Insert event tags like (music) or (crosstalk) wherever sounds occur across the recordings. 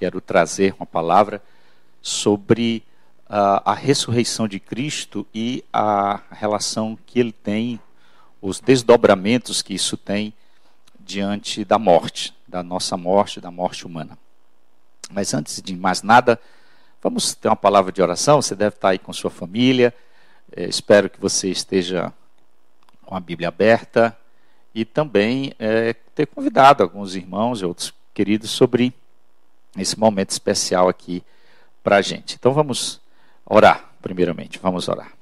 quero trazer uma palavra sobre uh, a ressurreição de Cristo e a relação que ele tem, os desdobramentos que isso tem diante da morte, da nossa morte, da morte humana. Mas antes de mais nada, vamos ter uma palavra de oração. Você deve estar aí com sua família. É, espero que você esteja com a Bíblia aberta e também é, ter convidado alguns irmãos e outros queridos sobre esse momento especial aqui para a gente. Então vamos orar, primeiramente, vamos orar.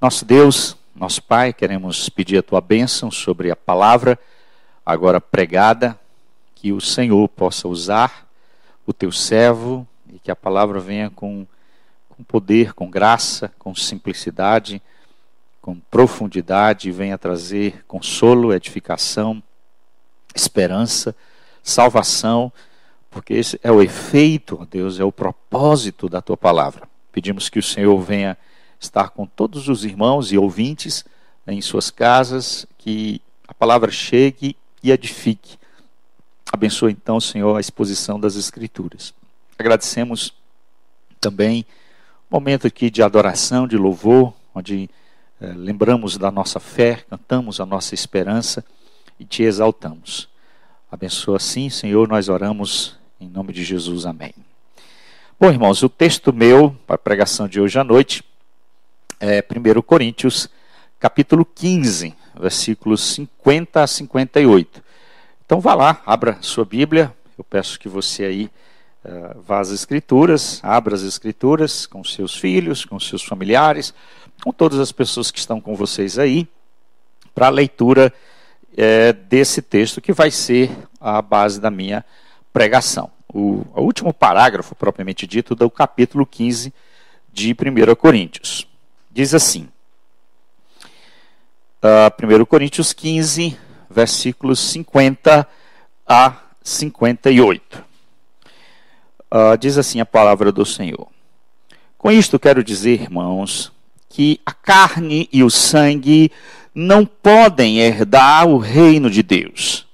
Nosso Deus, nosso Pai, queremos pedir a tua bênção sobre a palavra agora pregada, que o Senhor possa usar o teu servo e que a palavra venha com, com poder, com graça, com simplicidade com profundidade, venha trazer consolo, edificação, esperança, salvação, porque esse é o efeito, Deus, é o propósito da tua palavra. Pedimos que o Senhor venha estar com todos os irmãos e ouvintes em suas casas, que a palavra chegue e edifique. Abençoe então, Senhor, a exposição das Escrituras. Agradecemos também o momento aqui de adoração, de louvor, onde é, lembramos da nossa fé, cantamos a nossa esperança e te exaltamos. Abençoa assim, Senhor, nós oramos em nome de Jesus. Amém. Bom, irmãos, o texto meu para a pregação de hoje à noite é 1 Coríntios, capítulo 15, versículos 50 a 58. Então vá lá, abra sua Bíblia. Eu peço que você aí uh, vá às Escrituras, abra as Escrituras com seus filhos, com seus familiares, com todas as pessoas que estão com vocês aí, para a leitura é, desse texto, que vai ser a base da minha pregação. O, o último parágrafo, propriamente dito, do capítulo 15 de 1 Coríntios. Diz assim: uh, ah, 1 Coríntios 15, versículos 50 a 58. Uh, ah, diz assim a palavra do Senhor. Com isto quero dizer, irmãos, que a carne e o sangue não podem herdar o reino de Deus,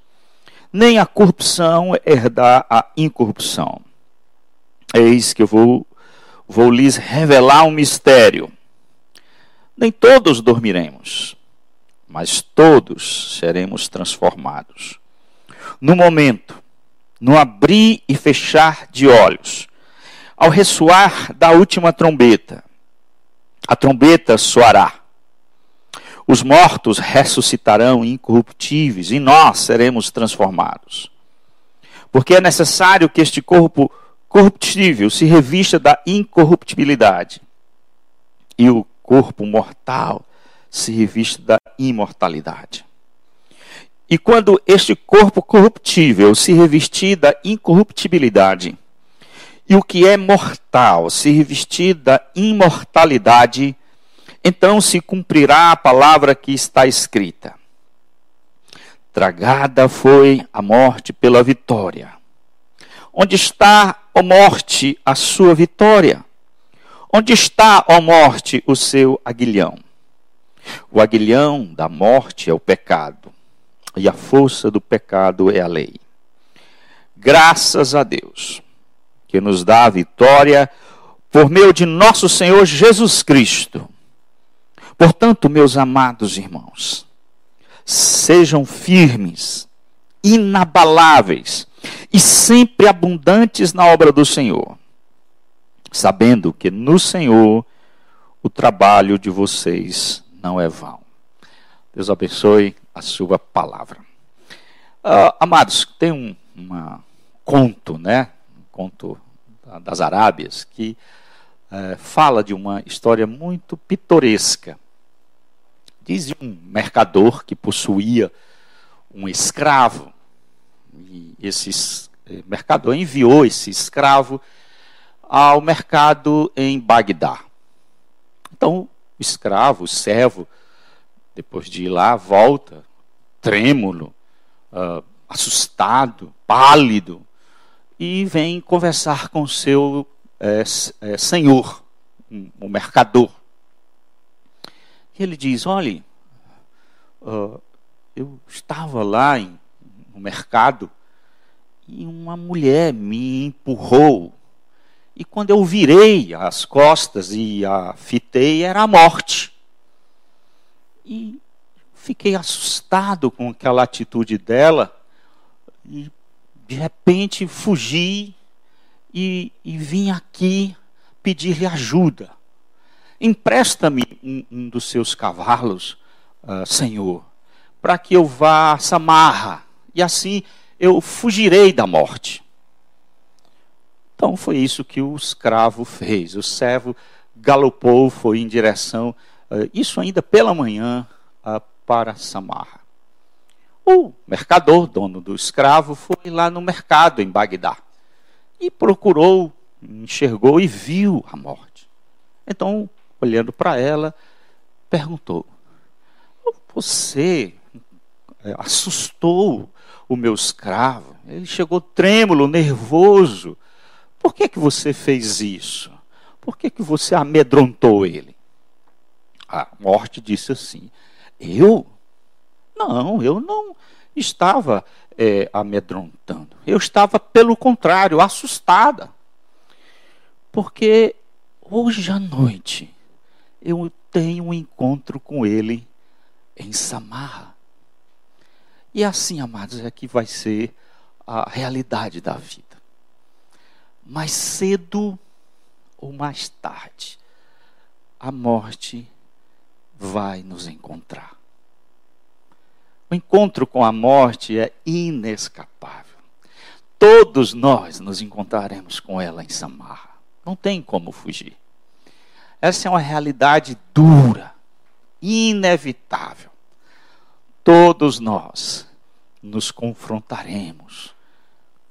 nem a corrupção herdar a incorrupção. Eis que eu vou, vou lhes revelar um mistério. Nem todos dormiremos, mas todos seremos transformados. No momento, no abrir e fechar de olhos, ao ressoar da última trombeta, a trombeta soará. Os mortos ressuscitarão incorruptíveis e nós seremos transformados. Porque é necessário que este corpo corruptível se revista da incorruptibilidade e o corpo mortal se revista da imortalidade. E quando este corpo corruptível se revestir da incorruptibilidade, e o que é mortal se revestir da imortalidade, então se cumprirá a palavra que está escrita. Tragada foi a morte pela vitória. Onde está, ó morte, a sua vitória? Onde está, ó morte, o seu aguilhão? O aguilhão da morte é o pecado, e a força do pecado é a lei. Graças a Deus que nos dá a vitória por meio de nosso Senhor Jesus Cristo. Portanto, meus amados irmãos, sejam firmes, inabaláveis e sempre abundantes na obra do Senhor, sabendo que no Senhor o trabalho de vocês não é vão. Deus abençoe a sua palavra. Uh, amados, tem um conto, né? conto das Arábias, que é, fala de uma história muito pitoresca. Diz de um mercador que possuía um escravo, e esse eh, mercador enviou esse escravo ao mercado em Bagdá. Então, o escravo, o servo, depois de ir lá, volta, trêmulo, uh, assustado, pálido, e vem conversar com seu é, é, senhor, o um, mercador. Ele diz: Olhe, uh, eu estava lá em, no mercado e uma mulher me empurrou. E quando eu virei as costas e a fitei, era a morte. E fiquei assustado com aquela atitude dela. E de repente fugi e, e vim aqui pedir-lhe ajuda. Empresta-me um, um, dos seus cavalos, uh, Senhor, para que eu vá a Samarra, e assim eu fugirei da morte. Então foi isso que o escravo fez. O servo galopou, foi em direção, uh, isso ainda pela manhã, uh, para Samarra. O mercador, dono do escravo, foi lá no mercado em Bagdá e procurou, enxergou e viu a morte. Então, olhando para ela, perguntou: Você é, assustou o meu escravo? Ele chegou trêmulo, nervoso. Por que, que você fez isso? Por que, que você amedrontou ele? A morte disse assim: Eu? Não, eu não estava é, amedrontando. Eu estava, pelo contrário, assustada. Porque hoje à noite eu tenho um encontro com ele em Samarra. E assim, amados, é que vai ser a realidade da vida. Mais cedo ou mais tarde, a morte vai nos encontrar. O encontro com a morte é inescapável. Todos nós nos encontraremos com ela em Samarra. Não tem como fugir. Essa é uma realidade dura, inevitável. Todos nós nos confrontaremos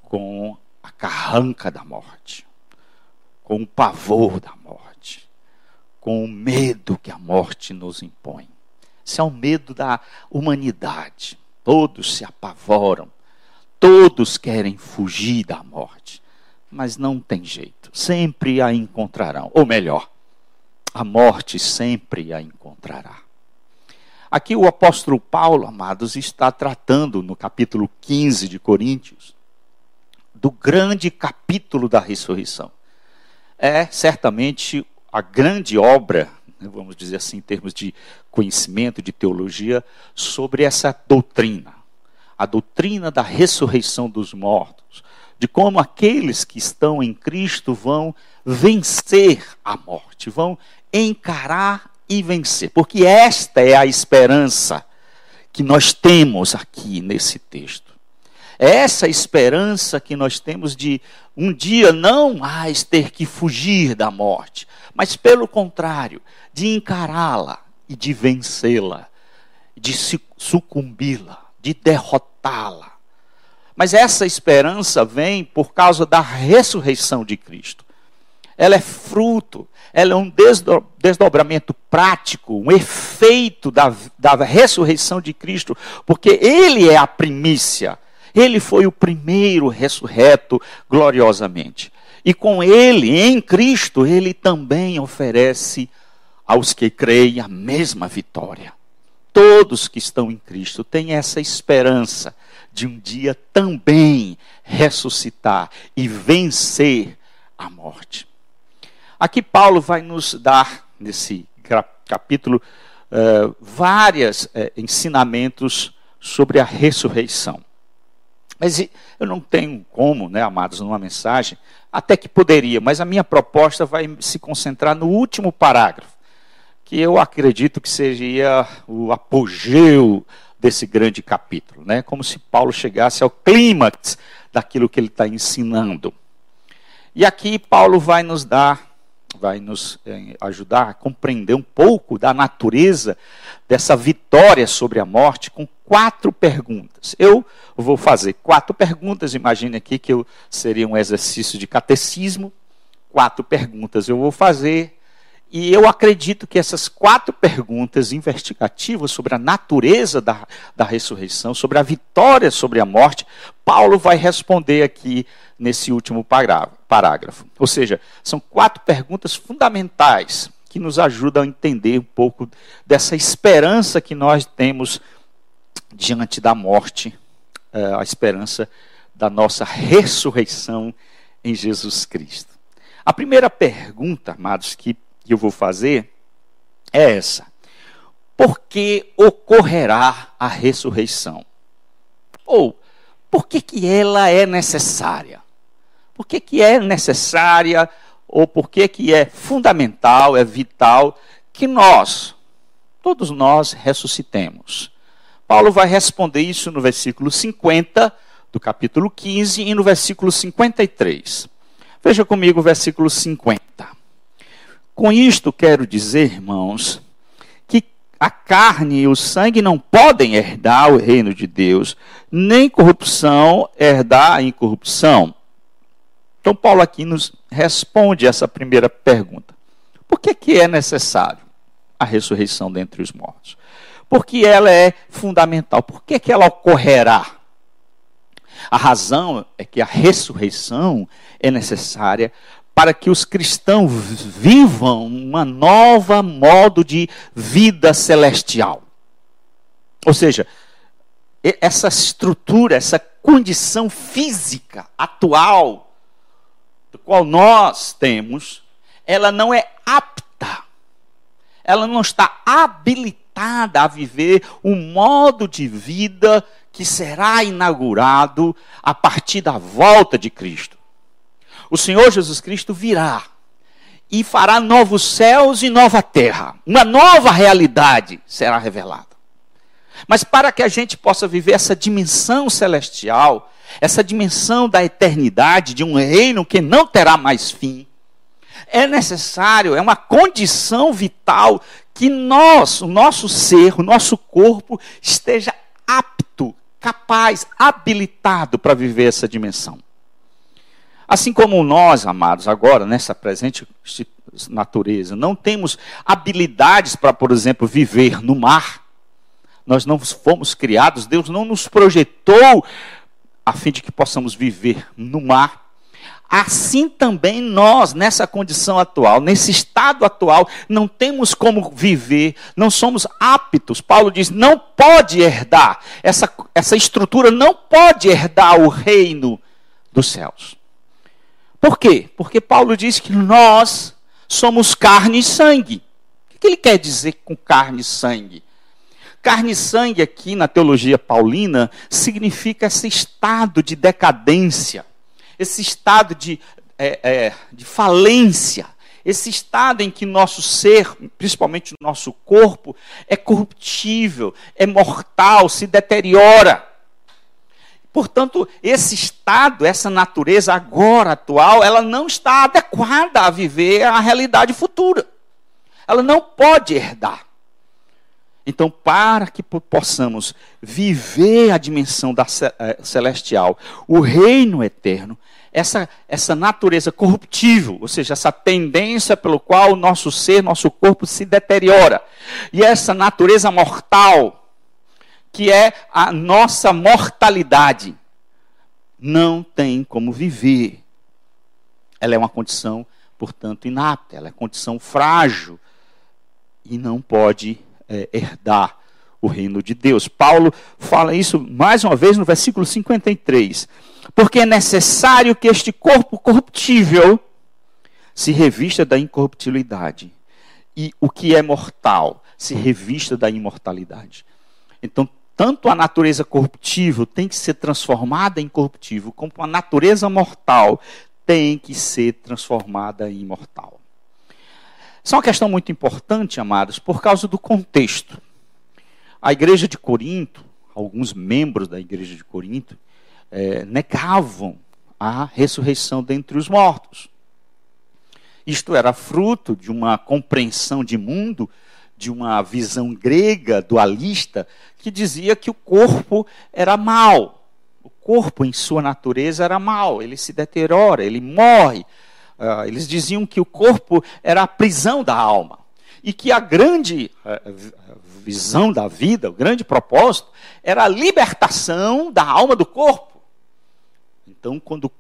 com a carranca da morte, com o pavor da morte, com o medo que a morte nos impõe. Esse é o medo da humanidade. Todos se apavoram, todos querem fugir da morte, mas não tem jeito, sempre a encontrarão. Ou melhor, a morte sempre a encontrará. Aqui o apóstolo Paulo, amados, está tratando no capítulo 15 de Coríntios do grande capítulo da ressurreição. É certamente a grande obra né, vamos dizer assim, em termos de conhecimento, de teologia, sobre essa doutrina. A doutrina da ressurreição dos mortos. De como aqueles que estão em Cristo vão vencer a morte, vão encarar e vencer. Porque esta é a esperança que nós temos aqui nesse texto. É essa esperança que nós temos de um dia não mais ter que fugir da morte, mas pelo contrário, de encará-la e de vencê-la, de sucumbi-la, de derrotá-la. Mas essa esperança vem por causa da ressurreição de Cristo. Ela é fruto, ela é um desdobramento prático, um efeito da, da ressurreição de Cristo, porque Ele é a primícia, Ele foi o primeiro ressurreto gloriosamente. E com Ele, em Cristo, Ele também oferece aos que creem a mesma vitória. Todos que estão em Cristo têm essa esperança de um dia também ressuscitar e vencer a morte. Aqui Paulo vai nos dar, nesse capítulo, uh, vários uh, ensinamentos sobre a ressurreição. Mas eu não tenho como, né, amados, numa mensagem, até que poderia, mas a minha proposta vai se concentrar no último parágrafo que eu acredito que seria o apogeu desse grande capítulo, né? Como se Paulo chegasse ao clímax daquilo que ele está ensinando. E aqui Paulo vai nos dar, vai nos eh, ajudar a compreender um pouco da natureza dessa vitória sobre a morte com quatro perguntas. Eu vou fazer quatro perguntas, imagine aqui que eu seria um exercício de catecismo. Quatro perguntas eu vou fazer e eu acredito que essas quatro perguntas investigativas sobre a natureza da, da ressurreição, sobre a vitória sobre a morte, Paulo vai responder aqui nesse último parágrafo. Ou seja, são quatro perguntas fundamentais que nos ajudam a entender um pouco dessa esperança que nós temos diante da morte, eh, a esperança da nossa ressurreição em Jesus Cristo. A primeira pergunta, amados, que eu vou fazer é essa: Por que ocorrerá a ressurreição? Ou por que, que ela é necessária? Por que, que é necessária ou por que, que é fundamental, é vital que nós, todos nós, ressuscitemos? Paulo vai responder isso no versículo 50 do capítulo 15 e no versículo 53. Veja comigo o versículo 50. Com isto quero dizer, irmãos, que a carne e o sangue não podem herdar o reino de Deus, nem corrupção herdar a incorrupção. Então Paulo aqui nos responde essa primeira pergunta. Por que, que é necessário a ressurreição dentre os mortos? Porque ela é fundamental. Por que, que ela ocorrerá? A razão é que a ressurreição é necessária para que os cristãos vivam uma nova modo de vida celestial. Ou seja, essa estrutura, essa condição física atual, do qual nós temos, ela não é apta, ela não está habilitada a viver um modo de vida que será inaugurado a partir da volta de Cristo. O Senhor Jesus Cristo virá e fará novos céus e nova terra. Uma nova realidade será revelada. Mas para que a gente possa viver essa dimensão celestial, essa dimensão da eternidade, de um reino que não terá mais fim, é necessário, é uma condição vital que nós, o nosso ser, o nosso corpo, esteja apto capaz, habilitado para viver essa dimensão. Assim como nós, amados, agora, nessa presente natureza, não temos habilidades para, por exemplo, viver no mar. Nós não fomos criados, Deus não nos projetou a fim de que possamos viver no mar. Assim também nós, nessa condição atual, nesse estado atual, não temos como viver, não somos aptos. Paulo diz: não pode herdar, essa, essa estrutura não pode herdar o reino dos céus. Por quê? Porque Paulo diz que nós somos carne e sangue. O que ele quer dizer com carne e sangue? Carne e sangue, aqui na teologia paulina, significa esse estado de decadência esse estado de, é, é, de falência, esse estado em que nosso ser, principalmente o nosso corpo, é corruptível, é mortal, se deteriora. Portanto, esse estado, essa natureza agora atual, ela não está adequada a viver a realidade futura. Ela não pode herdar. Então, para que possamos viver a dimensão da eh, celestial, o reino eterno, essa, essa natureza corruptível, ou seja, essa tendência pelo qual o nosso ser, nosso corpo se deteriora, e essa natureza mortal, que é a nossa mortalidade, não tem como viver. Ela é uma condição, portanto, inapta, ela é condição frágil e não pode é, herdar o reino de Deus. Paulo fala isso mais uma vez no versículo 53. Porque é necessário que este corpo corruptível se revista da incorruptibilidade. E o que é mortal se revista da imortalidade. Então, tanto a natureza corruptível tem que ser transformada em corruptível, como a natureza mortal tem que ser transformada em imortal. Isso é uma questão muito importante, amados, por causa do contexto. A igreja de Corinto, alguns membros da igreja de Corinto, é, negavam a ressurreição dentre os mortos. Isto era fruto de uma compreensão de mundo, de uma visão grega dualista, que dizia que o corpo era mal. O corpo, em sua natureza, era mal, ele se deteriora, ele morre. Uh, eles diziam que o corpo era a prisão da alma. E que a grande uh, visão da vida, o grande propósito, era a libertação da alma do corpo. Então, quando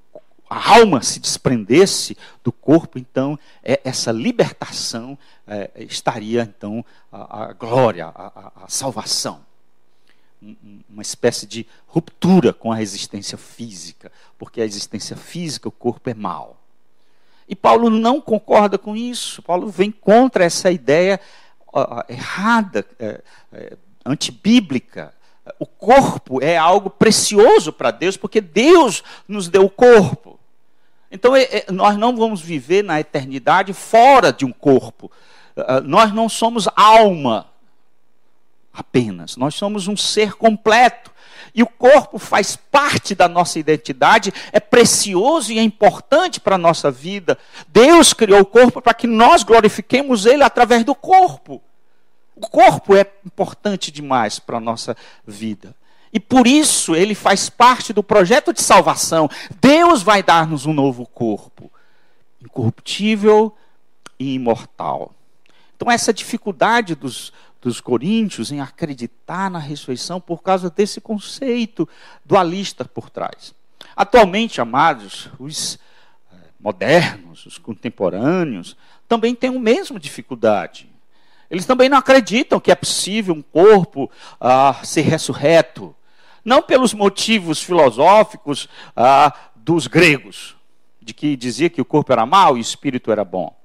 a alma se desprendesse do corpo, então é, essa libertação é, estaria então a, a glória, a, a, salvação. uma espécie de ruptura com a existência física, porque a existência física, o corpo é mal. E Paulo não concorda com isso. Paulo vem contra essa ideia uh, errada, uh, uh, antibíblica. O corpo é algo precioso para Deus, porque Deus nos deu o corpo. Então, é, é, nós não vamos viver na eternidade fora de um corpo. nós não somos alma apenas, nós somos um ser completo. E o corpo faz parte da nossa identidade, é precioso e é importante para a nossa vida. Deus criou o corpo para que nós glorifiquemos Ele através do corpo. O corpo é importante demais para a nossa vida. E por isso ele faz parte do projeto de salvação. Deus vai dar-nos um novo corpo, incorruptível e imortal. Então, essa dificuldade dos, dos coríntios em acreditar na ressurreição por causa desse conceito dualista por trás. Atualmente, amados, os eh, modernos, os contemporâneos, também têm a mesma dificuldade. Eles também não acreditam que é possível um corpo ah, ser ressurreto. Não pelos motivos filosóficos ah, dos gregos, de que dizia que o corpo era mau e o espírito era bom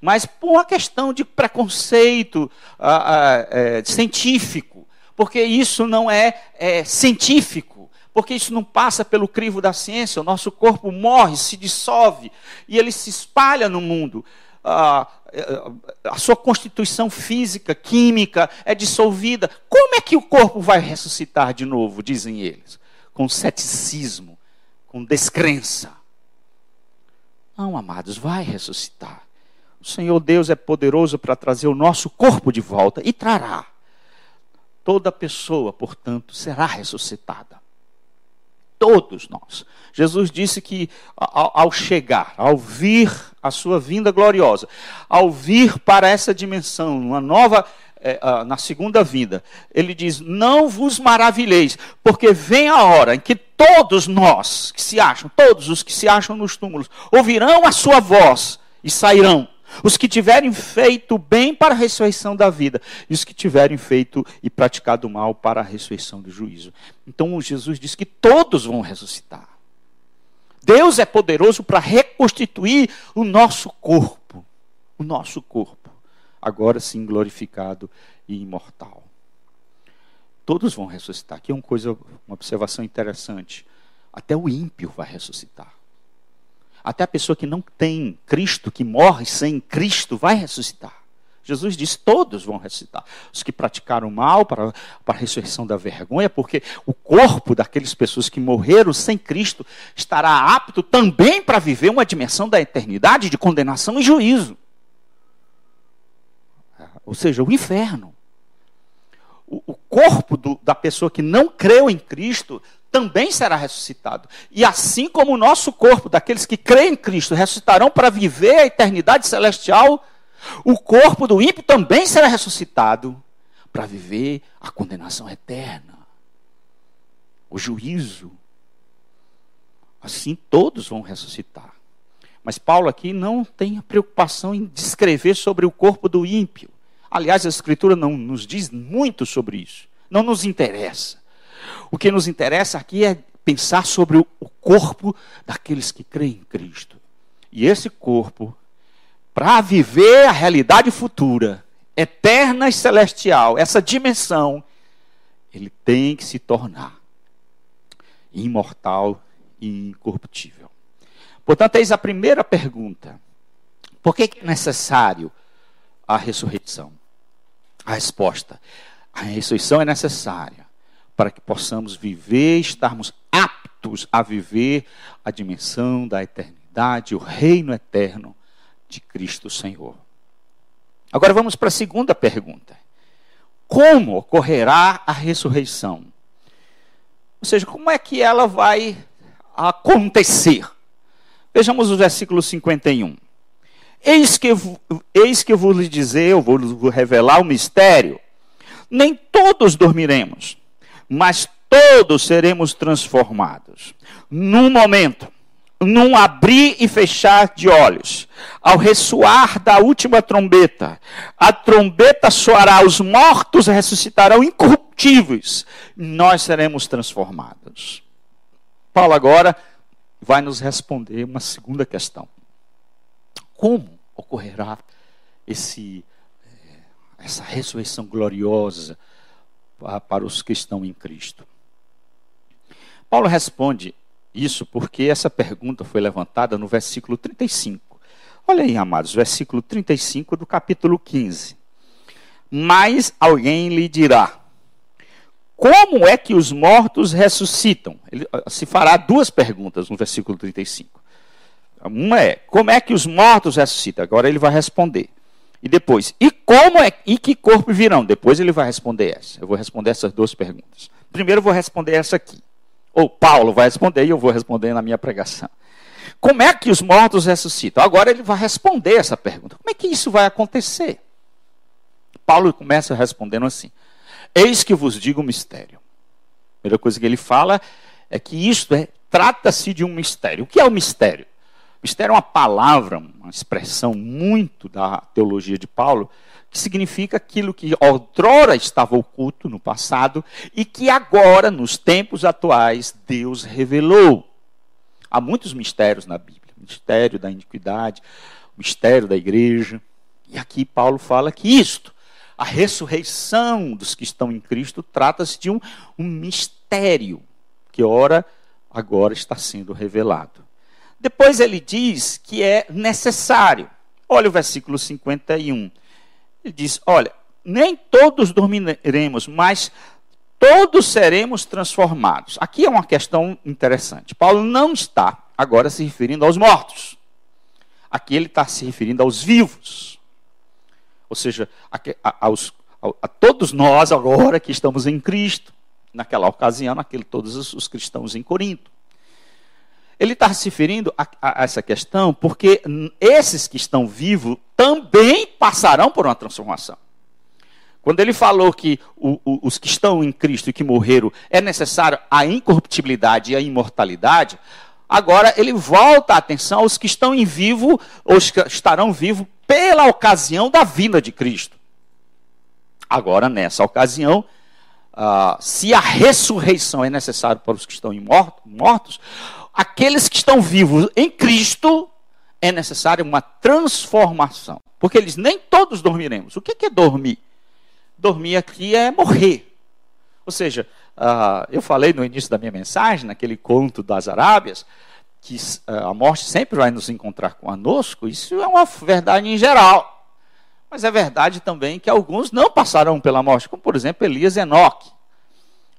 mas por uma questão de preconceito ah, ah, é, científico, porque isso não é, é científico, porque isso não passa pelo crivo da ciência. O nosso corpo morre, se dissolve e ele se espalha no mundo. Ah, a sua constituição física, química é dissolvida. Como é que o corpo vai ressuscitar de novo, dizem eles? Com ceticismo, com descrença. Não, amados, vai ressuscitar. O Senhor Deus é poderoso para trazer o nosso corpo de volta e trará. Toda pessoa, portanto, será ressuscitada. Todos nós. Jesus disse que ao, chegar, ao vir a sua vinda gloriosa, ao vir para essa dimensão, uma nova é, na segunda vinda, ele diz: Não vos maravilheis, porque vem a hora em que todos nós que se acham, todos os que se acham nos túmulos, ouvirão a sua voz e sairão. Os que tiverem feito bem para a ressurreição da vida, e os que tiverem feito e praticado mal para a ressurreição do juízo. Então Jesus diz que todos vão ressuscitar. Deus é poderoso para reconstituir o nosso corpo, o nosso corpo, agora sim glorificado e imortal. Todos vão ressuscitar. Aqui é uma coisa, uma observação interessante. Até o ímpio vai ressuscitar. Até a pessoa que não tem Cristo, que morre sem Cristo, vai ressuscitar. Jesus disse: todos vão ressuscitar. Os que praticaram mal para, para a ressurreição da vergonha, porque o corpo daquelas pessoas que morreram sem Cristo estará apto também para viver uma dimensão da eternidade de condenação e juízo. Ou seja, o inferno. O, o corpo do, da pessoa que não creu em Cristo também será ressuscitado. E assim como o nosso corpo, daqueles que creem em Cristo, ressuscitarão para viver a eternidade celestial, o corpo do ímpio também será ressuscitado para viver a condenação eterna, o juízo. Assim todos vão ressuscitar. Mas Paulo aqui não tem a preocupação em descrever sobre o corpo do ímpio. Aliás, a Escritura não nos diz muito sobre isso. Não nos interessa. O que nos interessa aqui é pensar sobre o corpo daqueles que creem em Cristo. E esse corpo, para viver a realidade futura, eterna e celestial, essa dimensão, ele tem que se tornar imortal e incorruptível. Portanto, eis a primeira pergunta: por que é necessário a ressurreição? A resposta: a ressurreição é necessária para que possamos viver, estarmos aptos a viver a dimensão da eternidade, o reino eterno de Cristo Senhor. Agora vamos para a segunda pergunta: como ocorrerá a ressurreição? Ou seja, como é que ela vai acontecer? Vejamos o versículo 51. Eis que, eis que eu vou lhe dizer, eu vou vos revelar o mistério. Nem todos dormiremos, mas todos seremos transformados. Num momento, num abrir e fechar de olhos, ao ressoar da última trombeta, a trombeta soará, os mortos ressuscitarão incorruptíveis, nós seremos transformados. Paulo agora vai nos responder uma segunda questão. Como ocorrerá esse, eh, essa ressurreição gloriosa para os que estão em Cristo? Paulo responde isso porque essa pergunta foi levantada no versículo 35. Olha aí, amados, versículo 35 do capítulo 15. Mas alguém lhe dirá: Como é que os mortos ressuscitam? Ele se fará duas perguntas no versículo 35. Uma é: Como é que os mortos ressuscitam? Agora ele vai responder. E depois, e como é e que corpo virão? Depois ele vai responder essa. Eu vou responder essas duas perguntas. Primeiro eu vou responder essa aqui. Ou Paulo vai responder e eu vou responder na minha pregação. Como é que os mortos ressuscitam? Agora ele vai responder essa pergunta. Como é que isso vai acontecer? Paulo começa respondendo assim: Eis que vos digo um mistério. A primeira coisa que ele fala é que isto é, trata-se de um mistério. O que é o mistério? Mistério é uma palavra, uma expressão muito da teologia de Paulo, que significa aquilo que outrora estava oculto no passado e que agora, nos tempos atuais, Deus revelou. Há muitos mistérios na Bíblia: o mistério da iniquidade, o mistério da igreja. E aqui Paulo fala que isto, a ressurreição dos que estão em Cristo, trata-se de um, um mistério que, ora, agora está sendo revelado. Depois ele diz que é necessário. Olha o versículo 51. Ele diz: Olha, nem todos dormiremos, mas todos seremos transformados. Aqui é uma questão interessante. Paulo não está agora se referindo aos mortos. Aqui ele está se referindo aos vivos. Ou seja, a, a, aos, a, a, todos nós agora que estamos em Cristo. Naquela ocasião, naquele, todos os, os cristãos em Corinto. Ele está se referindo a, a, essa questão porque esses que estão vivos também passarão por uma transformação. Quando ele falou que o, o, os que estão em Cristo e que morreram é necessário a incorruptibilidade e a imortalidade, agora ele volta a atenção aos que estão em vivo ou estarão vivos pela ocasião da vinda de Cristo. Agora, nessa ocasião, uh, se a ressurreição é necessária para os que estão mortos, aqueles que estão vivos em Cristo, é necessária uma transformação. Porque eles nem todos dormiremos. O que é dormir? Dormir aqui é morrer. Ou seja, uh, eu falei no início da minha mensagem, naquele conto das Arábias, que uh, a morte sempre vai nos encontrar conosco. Isso é uma verdade em geral. Mas é verdade também que alguns não passarão pela morte, como por exemplo Elias e Enoque.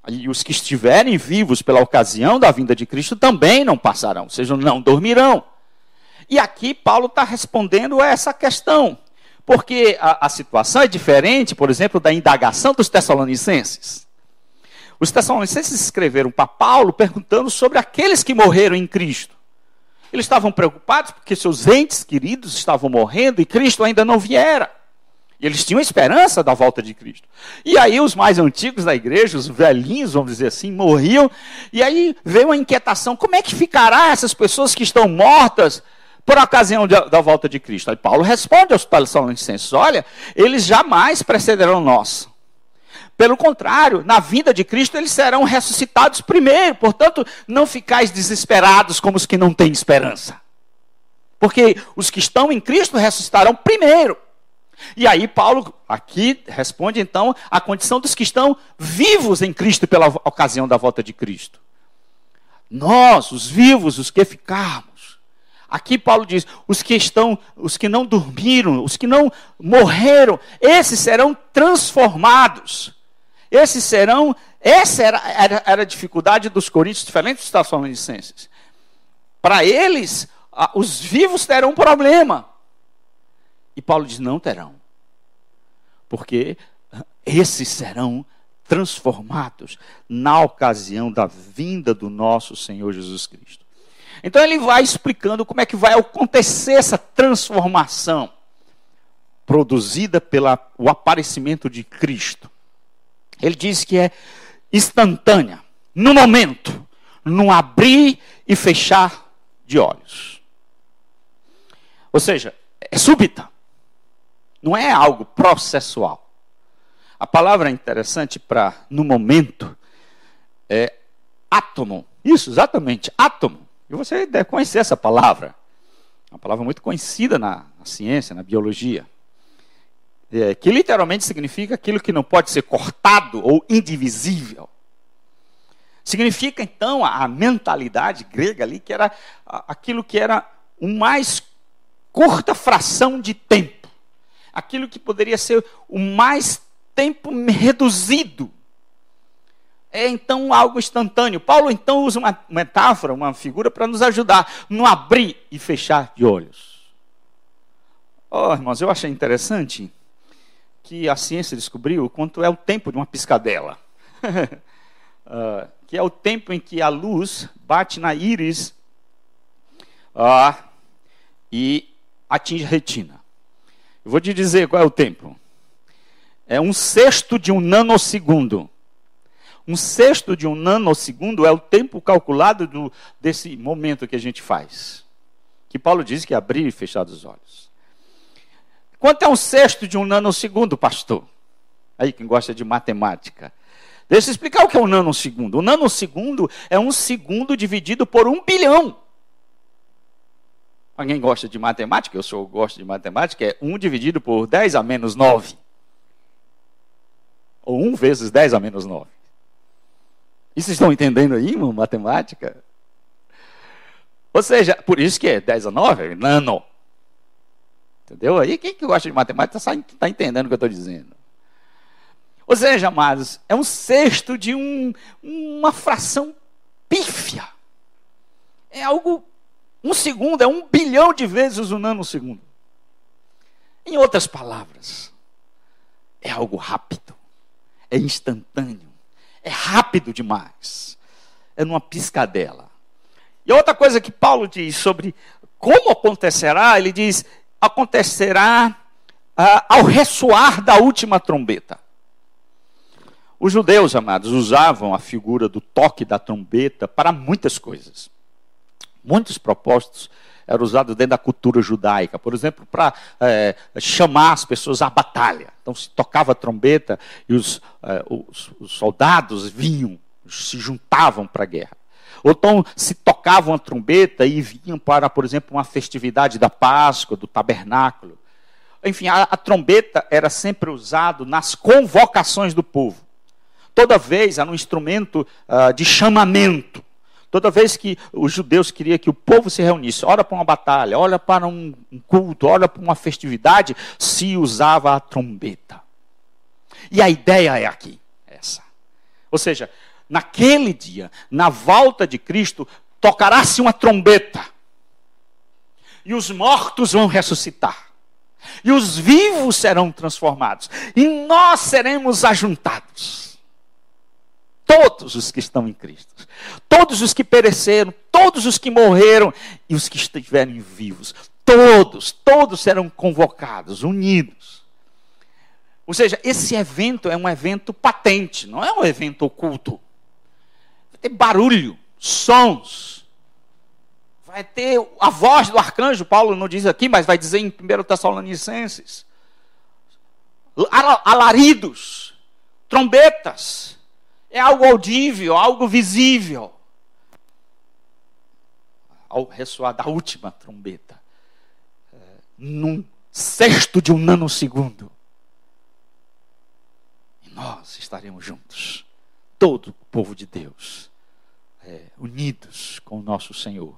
E os que estiverem vivos pela ocasião da vinda de Cristo também não passarão, ou seja, não dormirão. E aqui Paulo está respondendo a essa questão, porque a, a situação é diferente, por exemplo, da indagação dos Tessalonicenses. Os Tessalonicenses escreveram para Paulo perguntando sobre aqueles que morreram em Cristo. Eles estavam preocupados porque seus entes queridos estavam morrendo e Cristo ainda não viera. E eles tinham esperança da volta de Cristo. E aí os mais antigos da igreja, os velhinhos, vamos dizer assim, morriam. E aí veio uma inquietação: como é que ficará essas pessoas que estão mortas por ocasião da, da volta de Cristo? Aí Paulo responde aos Tessalonicenses: olha, eles jamais precederão nós. Pelo contrário, na vinda de Cristo eles serão ressuscitados primeiro. Portanto, não ficais desesperados como os que não têm esperança. Porque os que estão em Cristo ressuscitarão primeiro. E aí Paulo aqui responde então a condição dos que estão vivos em Cristo pela ocasião da volta de Cristo. Nós, os vivos, os que ficarmos. Aqui Paulo diz: os que estão, os que não dormiram, os que não morreram, esses serão transformados. Esses serão, essa era, era, era a dificuldade dos coríntios, diferentes dos Tessalonicenses. Para eles, os vivos terão um problema. E Paulo diz: não terão. Porque esses serão transformados na ocasião da vinda do nosso Senhor Jesus Cristo. Então ele vai explicando como é que vai acontecer essa transformação produzida pelo aparecimento de Cristo. Ele diz que é instantânea, no momento, no abrir e fechar de olhos. Ou seja, é súbita. Não é algo processual. A palavra interessante para, no momento, é átomo. Isso, exatamente, átomo. E você deve conhecer essa palavra. Uma palavra muito conhecida na, na ciência, na biologia. É, que literalmente significa aquilo que não pode ser cortado ou indivisível. Significa então a, a mentalidade grega ali que era a, aquilo que era o mais curta fração de tempo. Aquilo que poderia ser o mais tempo reduzido é então algo instantâneo. Paulo então usa uma metáfora, uma figura para nos ajudar no abrir e fechar de olhos. Oh, irmãos, eu achei interessante que a ciência descobriu quanto é o tempo de uma piscadela. uh, (laughs) que é o tempo em que a luz bate na íris uh, e atinge a retina. Eu vou te dizer qual é o tempo. É um sexto de um nanosegundo. Um sexto de um nanosegundo é o tempo calculado do, desse momento que a gente faz. Que Paulo diz que é abrir e fechar os olhos. Quanto é um sexto de um nanosegundo, pastor? Aí, quem gosta de matemática. Deixa eu explicar o que é um nanosegundo. O nanosegundo é um segundo dividido por um bilhão. Alguém gosta de matemática? Eu sou, gosto de matemática. É 1 dividido por 10 a menos 9. Ou 1 vezes 10 a menos 9. E vocês estão entendendo aí, irmão, matemática? Ou seja, por isso que é 10 a 9, é nano. Entendeu? Aí quem que gosta de matemática está tá entendendo o que eu estou dizendo. Ou seja, amados, é um sexto de um, uma fração pífia. É algo, um segundo, é um bilhão de vezes o nanosegundo. Em outras palavras, é algo rápido, é instantâneo é rápido demais. É numa piscadela. E outra coisa que Paulo diz sobre como acontecerá, ele diz: acontecerá ah, ao ressoar da última trombeta. Os judeus, amados, usavam a figura do toque da trombeta para muitas coisas. Muitos propósitos era usado dentro da cultura judaica, por exemplo, para é, chamar as pessoas à batalha. Então se tocava a trombeta e os, é, os, os soldados vinham, se juntavam para a guerra. Ou então se tocavam a trombeta e vinham para, por exemplo, uma festividade da Páscoa, do tabernáculo. Enfim, a, a trombeta era sempre usado nas convocações do povo. Toda vez era um instrumento uh, de chamamento. Toda vez que os judeus queriam que o povo se reunisse, ora para uma batalha, ora para um culto, ora para uma festividade, se usava a trombeta. E a ideia é aqui, essa. Ou seja, naquele dia, na volta de Cristo, tocará-se uma trombeta. E os mortos vão ressuscitar. E os vivos serão transformados. E nós seremos ajuntados todos os que estão em Cristo, todos os que pereceram, todos os que morreram e os que estiverem vivos, todos, todos serão convocados, unidos. Ou seja, esse evento é um evento patente, não é um evento oculto. Vai ter barulho, sons, vai ter a voz do arcanjo, Paulo não diz aqui, mas vai dizer em 1 Tessalonicenses. Alaridos, trombetas, é algo audível, algo visível. Ao ressoar da última trombeta, é, num sexto de um nanosegundo, e nós estaremos juntos, todo o povo de Deus, é, unidos com o nosso Senhor,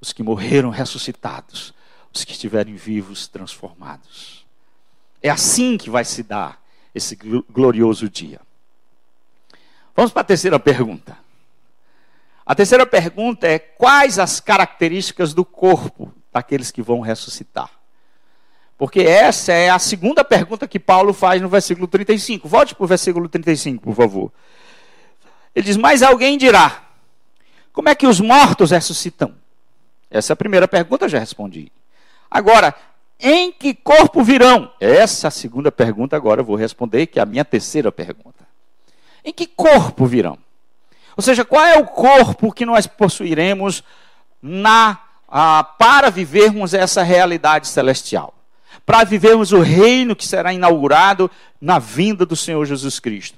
os que morreram ressuscitados, os que estiverem vivos transformados. É assim que vai se dar esse glorioso dia. Vamos para a terceira pergunta. A terceira pergunta é: quais as características do corpo daqueles que vão ressuscitar? Porque essa é a segunda pergunta que Paulo faz no versículo 35. Volte para o versículo 35, por favor. Ele diz: Mas alguém dirá: Como é que os mortos ressuscitam? Essa é a primeira pergunta, eu já respondi. Agora, em que corpo virão? Essa é a segunda pergunta, agora eu vou responder, que é a minha terceira pergunta. Em que corpo virão? Ou seja, qual é o corpo que nós possuiremos na ah, para vivermos essa realidade celestial, para vivermos o reino que será inaugurado na vinda do Senhor Jesus Cristo.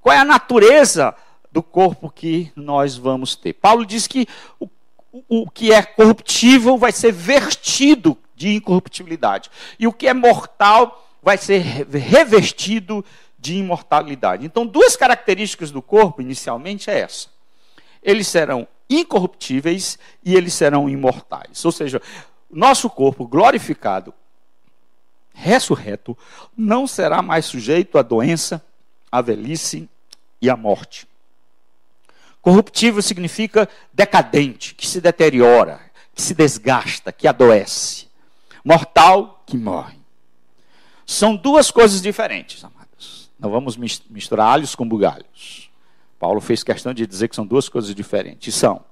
Qual é a natureza do corpo que nós vamos ter? Paulo diz que o, o que é corruptível vai ser vertido de incorruptibilidade, e o que é mortal vai ser revestido de imortalidade. Então, duas características do corpo, inicialmente, é essa. Eles serão incorruptíveis e eles serão imortais. Ou seja, nosso corpo glorificado, ressurreto, não será mais sujeito à doença, à velhice e à morte. Corruptível significa decadente, que se deteriora, que se desgasta, que adoece. Mortal, que morre. São duas coisas diferentes, amados. Não vamos misturar alhos com bugalhos. Paulo fez questão de dizer que são duas coisas diferentes. São,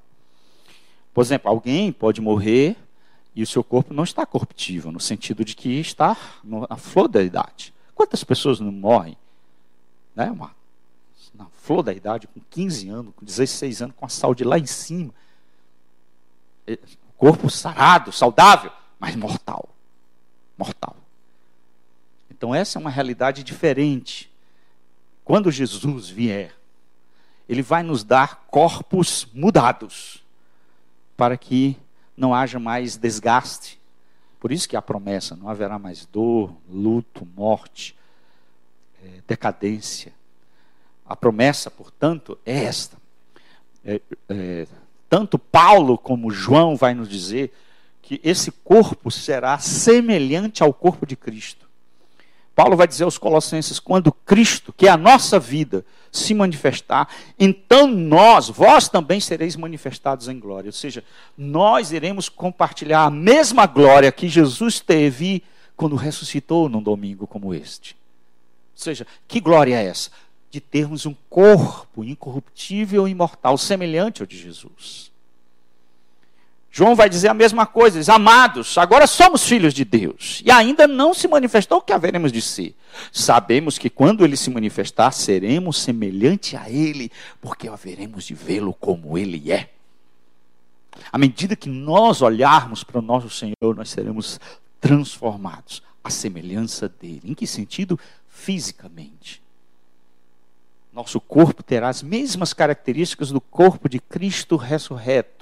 por exemplo, alguém pode morrer e o seu corpo não está corruptível, no sentido de que está na flor da idade. Quantas pessoas não morrem né, uma, na flor da idade, com 15 anos, com 16 anos, com a saúde lá em cima? Corpo sarado, saudável, mas mortal. Mortal. Então, essa é uma realidade diferente. Quando Jesus vier, ele vai nos dar corpos mudados, para que não haja mais desgaste. Por isso que a promessa: não haverá mais dor, luto, morte, é, decadência. A promessa, portanto, é esta. É, é, tanto Paulo como João vai nos dizer que esse corpo será semelhante ao corpo de Cristo. Paulo vai dizer aos Colossenses: quando Cristo, que é a nossa vida, se manifestar, então nós, vós também sereis manifestados em glória. Ou seja, nós iremos compartilhar a mesma glória que Jesus teve quando ressuscitou num domingo como este. Ou seja, que glória é essa? De termos um corpo incorruptível e imortal, semelhante ao de Jesus. João vai dizer a mesma coisa, diz, amados, agora somos filhos de Deus, e ainda não se manifestou o que haveremos de ser. Sabemos que quando ele se manifestar, seremos semelhante a ele, porque haveremos de vê-lo como ele é. À medida que nós olharmos para o nosso Senhor, nós seremos transformados à semelhança dele. Em que sentido? Fisicamente. Nosso corpo terá as mesmas características do corpo de Cristo ressurreto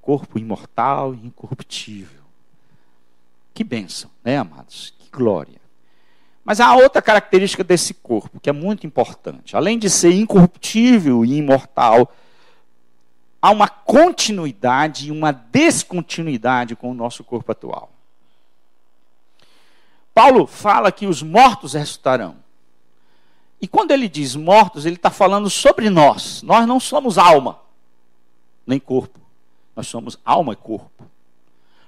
corpo imortal e incorruptível. Que bênção, né, amados? Que glória. Mas há outra característica desse corpo que é muito importante. Além de ser incorruptível e imortal, há uma continuidade e uma descontinuidade com o nosso corpo atual. Paulo fala que os mortos ressuscitarão. E quando ele diz mortos, ele está falando sobre nós. Nós não somos alma, nem corpo. Nós somos alma e corpo.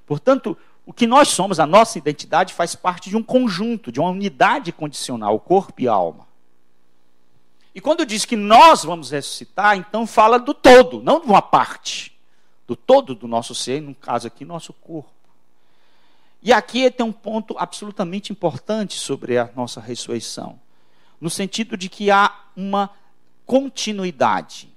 Portanto, o que nós somos, a nossa identidade, faz parte de um conjunto, de uma unidade condicional, corpo e alma. E quando diz que nós vamos ressuscitar, então fala do todo, não de uma parte. Do todo do nosso ser, no caso aqui, nosso corpo. E aqui tem um ponto absolutamente importante sobre a nossa ressurreição. No sentido de que há uma continuidade.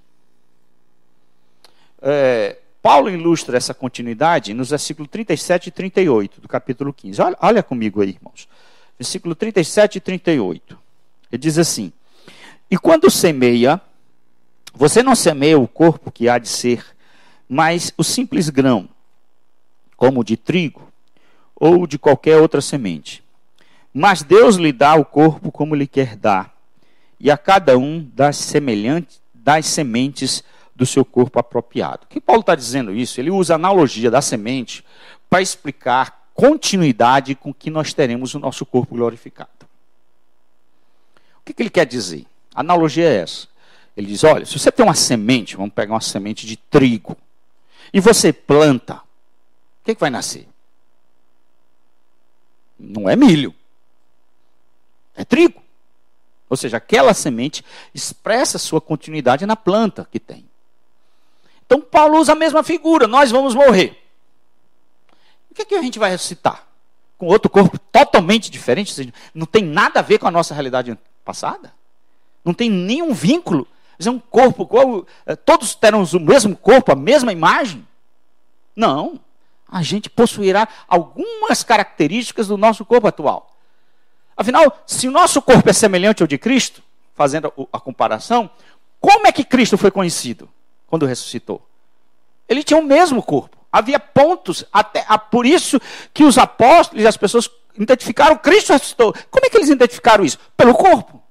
É, Paulo ilustra essa continuidade nos versículos 37 e 38 do capítulo 15. Olha, olha comigo aí, irmãos. Versículo 37 e 38. Ele diz assim: E quando semeia, você não semeia o corpo que há de ser, mas o simples grão, como de trigo ou de qualquer outra semente. Mas Deus lhe dá o corpo como lhe quer dar, e a cada um das semelhantes das sementes do seu corpo apropriado. O que Paulo está dizendo isso? Ele usa a analogia da semente para explicar continuidade com que nós teremos o nosso corpo glorificado. O que, que ele quer dizer? A analogia é essa. Ele diz: olha, se você tem uma semente, vamos pegar uma semente de trigo, e você planta, o que, que vai nascer? Não é milho, é trigo. Ou seja, aquela semente expressa sua continuidade na planta que tem. Então Paulo usa a mesma figura, nós vamos morrer. O que, é que a gente vai ressuscitar? Com outro corpo totalmente diferente? Não tem nada a ver com a nossa realidade passada? Não tem nenhum vínculo? É um corpo, eh, todos terão o mesmo corpo, a mesma imagem? Não. A gente possuirá algumas características do nosso corpo atual. Afinal, se o nosso corpo é semelhante ao de Cristo, fazendo a comparação, como é que Cristo foi conhecido quando ressuscitou? Ele tinha o mesmo corpo. Havia pontos, até por isso que os apóstolos e as pessoas identificaram Cristo ressuscitou. Como é que eles identificaram isso? Pelo corpo.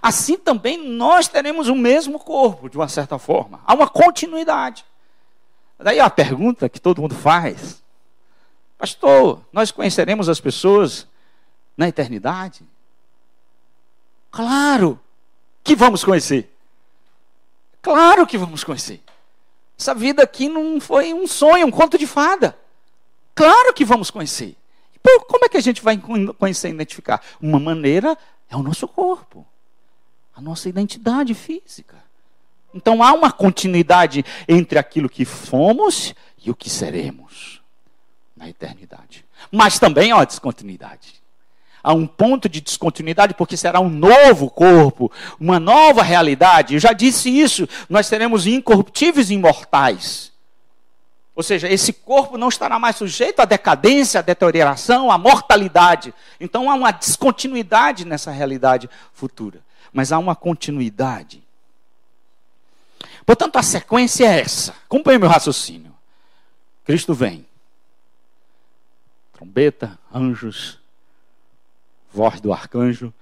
Assim também nós teremos o mesmo corpo, de uma certa forma. Há uma continuidade. Daí a pergunta que todo mundo faz: Pastor, nós conheceremos as pessoas na eternidade? Claro que vamos conhecer. Claro que vamos conhecer. Essa vida aqui não foi um sonho, um conto de fada. Claro que vamos conhecer. Como é que a gente vai conhecer e identificar? Uma maneira é o nosso corpo, a nossa identidade física. Então há uma continuidade entre aquilo que fomos e o que seremos na eternidade. Mas também há descontinuidade a um ponto de descontinuidade, porque será um novo corpo, uma nova realidade. Eu já disse isso, nós seremos incorruptíveis e imortais. Ou seja, esse corpo não estará mais sujeito à decadência, à deterioração, à mortalidade. Então há uma descontinuidade nessa realidade futura. Mas há uma continuidade. Portanto, a sequência é essa. Acompanhe meu raciocínio. Cristo vem. Trombeta, anjos, voz do arcanjo.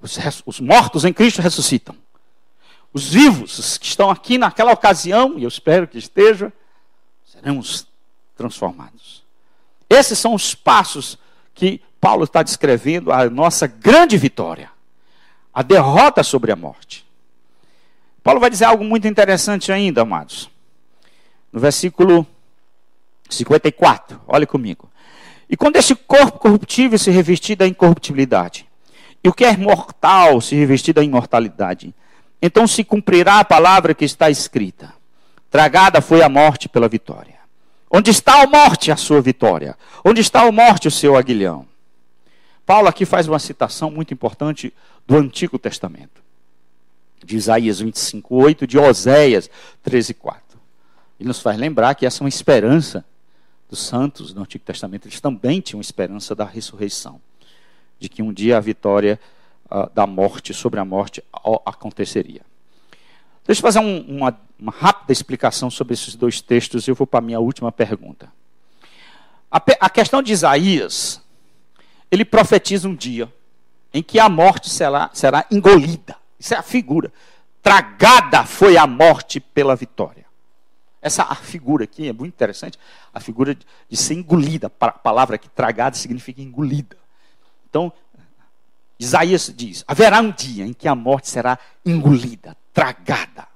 Os, os mortos em Cristo ressuscitam. Os vivos os que estão aqui naquela ocasião, e eu espero que estejam, seremos transformados. Esses são os passos que Paulo está descrevendo a nossa grande vitória, a derrota sobre a morte. Paulo vai dizer algo muito interessante ainda, amados. No versículo 54, olhe comigo. E quando esse corpo corruptível se revestir da incorruptibilidade, e o que é mortal se revestir da imortalidade, então se cumprirá a palavra que está escrita: Tragada foi a morte pela vitória. Onde está a morte, a sua vitória? Onde está a morte, o seu aguilhão? Paulo aqui faz uma citação muito importante do Antigo Testamento. De Isaías 25, 8, de Oséias 13, 4. Ele nos faz lembrar que essa é uma esperança dos santos do Antigo Testamento, eles também tinham esperança da ressurreição, de que um dia a vitória uh, da morte sobre a morte aconteceria. Deixa eu fazer um, uma, uma, rápida explicação sobre esses dois textos e eu vou para a minha última pergunta. A, a questão de Isaías, ele profetiza um dia em que a morte será, será engolida. Isso é a figura. Tragada foi a morte pela vitória. Essa figura aqui é muito interessante, a figura de, ser engolida. A palavra que tragada significa engolida. Então, Isaías diz: haverá um dia em que a morte será engolida, tragada.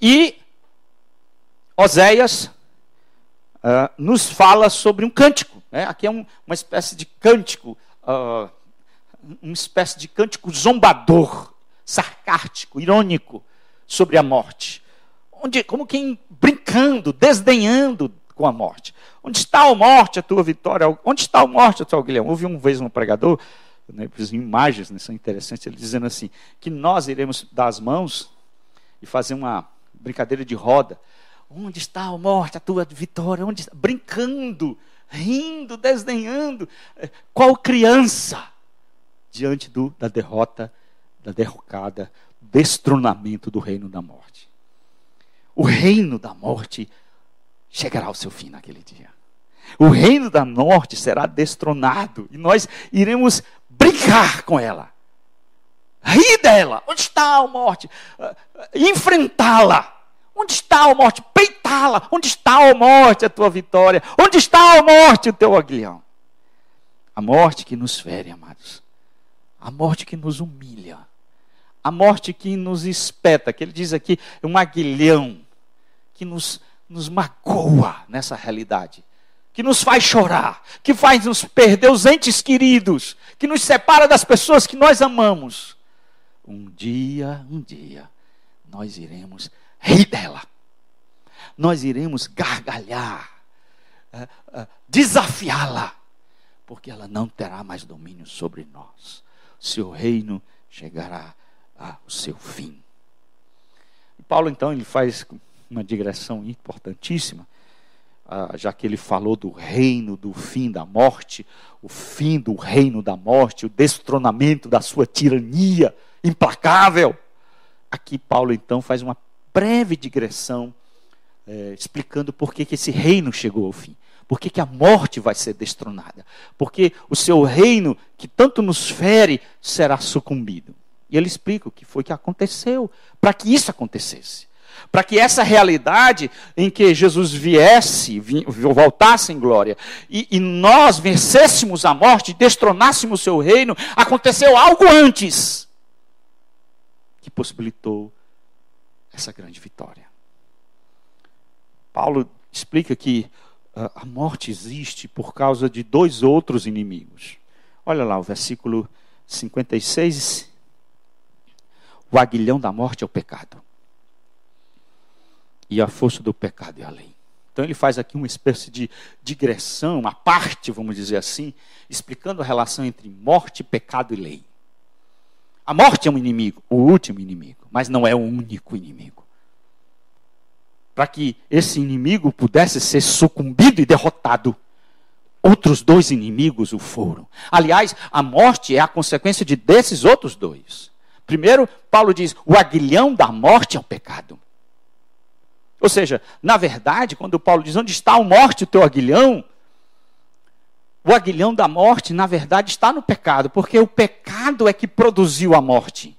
E Oséias uh, nos fala sobre um cântico. Né? Aqui é um, uma espécie de cântico, uh, uma espécie de cântico zombador, sarcástico, irônico sobre a morte onde, como quem brincando, desdenhando com a morte. Onde está a morte, a tua vitória? Onde está a morte, a tua Guilherme? Houve uma vez um pregador, né, imagens né, são interessantes, ele dizendo assim, que nós iremos dar as mãos e fazer uma brincadeira de roda. Onde está a morte, a tua vitória? Onde está? Brincando, rindo, desdenhando. Qual criança diante do, da derrota, da derrocada, destronamento do reino da morte? O reino da morte chegará ao seu fim naquele dia. O reino da morte será destronado e nós iremos brincar com ela, rir dela. Onde está a morte? Uh, Enfrentá-la. Onde está a morte? Peitá-la. Onde está a morte, a tua vitória? Onde está a morte, o teu aguilhão? A morte que nos fere, amados. A morte que nos humilha a morte que nos espeta, que ele diz aqui, é um aguilhão que nos, nos magoa nessa realidade, que nos faz chorar, que faz nos perder os entes queridos, que nos separa das pessoas que nós amamos. Um dia, um dia, nós iremos rir dela, nós iremos gargalhar, uh, uh, desafiá-la, porque ela não terá mais domínio sobre nós. Seu reino chegará ao seu fim. Paulo então ele faz uma digressão importantíssima, ah, já que ele falou do reino do fim da morte, o fim do reino da morte, o destronamento da sua tirania implacável. Aqui Paulo então faz uma breve digressão, é, explicando por que, que esse reino chegou ao fim. Por que, que a morte vai ser destronada? Porque o seu reino, que tanto nos fere, será sucumbido. E ele explica o que foi que aconteceu, para que isso acontecesse. Para que essa realidade em que Jesus viesse, voltasse em glória, e, e nós vencêssemos a morte, destronássemos o seu reino, aconteceu algo antes que possibilitou essa grande vitória. Paulo explica que a morte existe por causa de dois outros inimigos. Olha lá o versículo 56. O aguilhão da morte é o pecado. E a força do pecado é a lei. Então ele faz aqui uma espécie de digressão, uma parte, vamos dizer assim, explicando a relação entre morte, pecado e lei. A morte é um inimigo, o último inimigo, mas não é o único inimigo para que esse inimigo pudesse ser sucumbido e derrotado. Outros dois inimigos o foram. Aliás, a morte é a consequência de desses outros dois. Primeiro, Paulo diz: o aguilhão da morte é o pecado. Ou seja, na verdade, quando Paulo diz: onde está a morte, o teu aguilhão? O aguilhão da morte, na verdade, está no pecado, porque o pecado é que produziu a morte.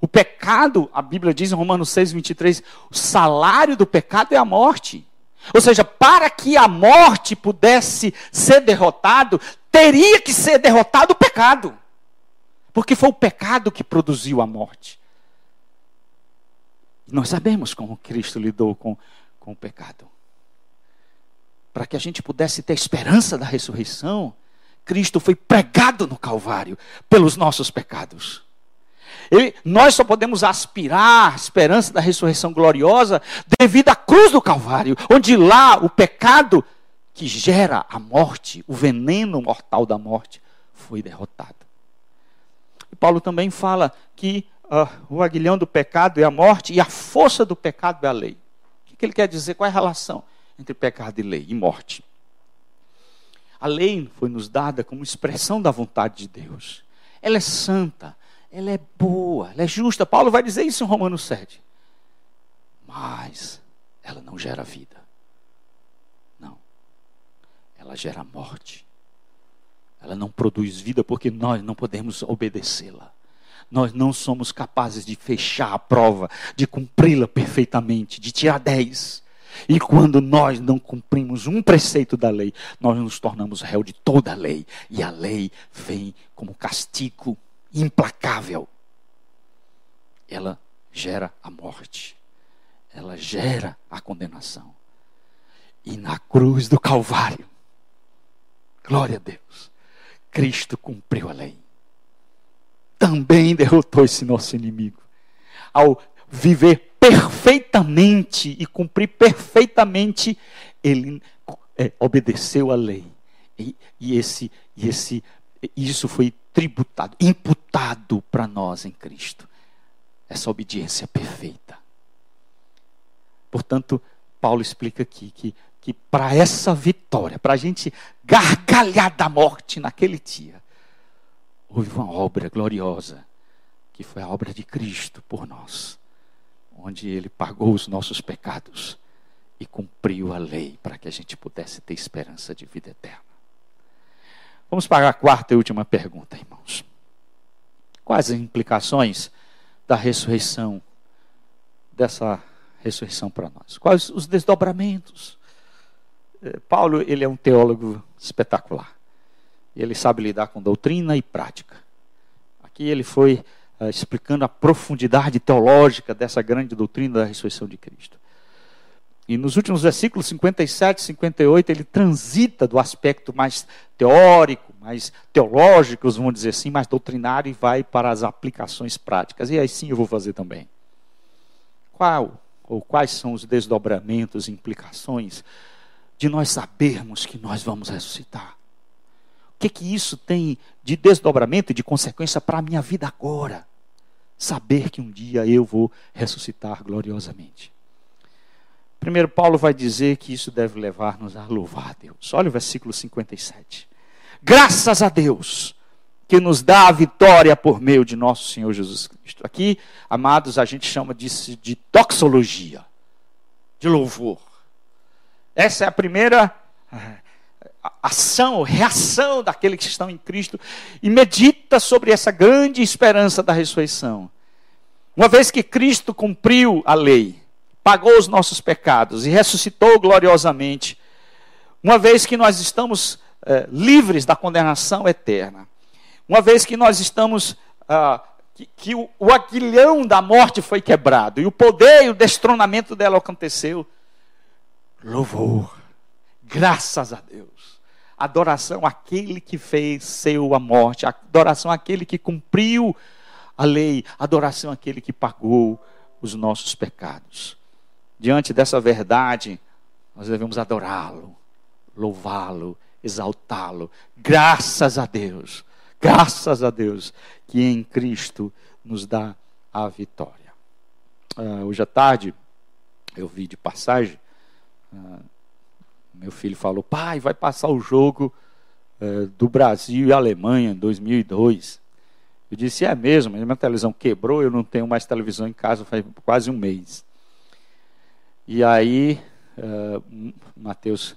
O pecado, a Bíblia diz em Romanos 6, 23, o salário do pecado é a morte. Ou seja, para que a morte pudesse ser derrotado, teria que ser derrotado o pecado. Porque foi o pecado que produziu a morte. E nós sabemos como Cristo lidou com, com o pecado. Para que a gente pudesse ter esperança da ressurreição, Cristo foi pregado no Calvário pelos nossos pecados. Ele, nós só podemos aspirar à esperança da ressurreição gloriosa devido à cruz do Calvário, onde lá o pecado que gera a morte, o veneno mortal da morte, foi derrotado. Paulo também fala que uh, o aguilhão do pecado é a morte e a força do pecado é a lei. O que ele quer dizer? Qual é a relação entre pecado e lei e morte? A lei foi nos dada como expressão da vontade de Deus. Ela é santa, ela é boa, ela é justa. Paulo vai dizer isso em Romanos 7. Mas ela não gera vida. Não. Ela gera morte. Ela não produz vida porque nós não podemos obedecê-la. Nós não somos capazes de fechar a prova, de cumpri-la perfeitamente, de tirar 10. E quando nós não cumprimos um preceito da lei, nós nos tornamos réu de toda a lei. E a lei vem como castigo implacável, ela gera a morte, ela gera a condenação. E na cruz do Calvário, glória a Deus, Cristo cumpriu a lei. Também derrotou esse nosso inimigo. Ao viver perfeitamente e cumprir perfeitamente, ele é, obedeceu a lei. E, e, esse, e esse, isso foi tributado, imputado para nós em Cristo. Essa obediência perfeita. Portanto, Paulo explica aqui que, que para essa vitória, para a gente gargalhar da morte naquele dia, houve uma obra gloriosa, que foi a obra de Cristo por nós, onde ele pagou os nossos pecados e cumpriu a lei para que a gente pudesse ter esperança de vida eterna. Vamos para a quarta e última pergunta, irmãos. Quais as implicações da ressurreição, dessa ressurreição para nós? Quais os desdobramentos? É, Paulo, ele é um teólogo espetacular. Ele sabe lidar com doutrina e prática. Aqui ele foi uh, explicando a profundidade teológica dessa grande doutrina da ressurreição de Cristo. E nos últimos versículos 57 e 58, ele transita do aspecto mais teórico, mais teológico, vamos dizer assim, mais doutrinário, e vai para as aplicações práticas. E aí sim eu vou fazer também. Qual ou quais são os desdobramentos e implicações de nós sabermos que nós vamos ressuscitar? O que que isso tem de desdobramento e de consequência para a minha vida agora? Saber que um dia eu vou ressuscitar gloriosamente. Primeiro, Paulo vai dizer que isso deve levar-nos a louvar a Deus. Olha o versículo 57. Graças a Deus que nos dá a vitória por meio de nosso Senhor Jesus Cristo. Aqui, amados, a gente chama disso de doxologia, de louvor. Essa é a primeira eh, ação, reação daqueles que estão em Cristo e medita sobre essa grande esperança da ressurreição. Uma vez que Cristo cumpriu a lei, pagou os nossos pecados e ressuscitou gloriosamente, uma vez que nós estamos é, livres da condenação eterna, uma vez que nós estamos. Ah, que, que o, o aguilhão da morte foi quebrado e o poder e o destronamento dela aconteceu. Louvor, graças a Deus. Adoração àquele que fez seu a morte, adoração àquele que cumpriu a lei, adoração àquele que pagou os nossos pecados. Diante dessa verdade, nós devemos adorá-lo, louvá-lo, exaltá-lo. Graças a Deus, graças a Deus, que em Cristo nos dá a vitória. Uh, hoje à tarde, eu vi de passagem, meu filho falou: pai, vai passar o jogo uh, do Brasil e Alemanha em 2002. Eu disse: é mesmo, minha televisão quebrou, eu não tenho mais televisão em casa faz quase um mês. E aí, uh, Mateus,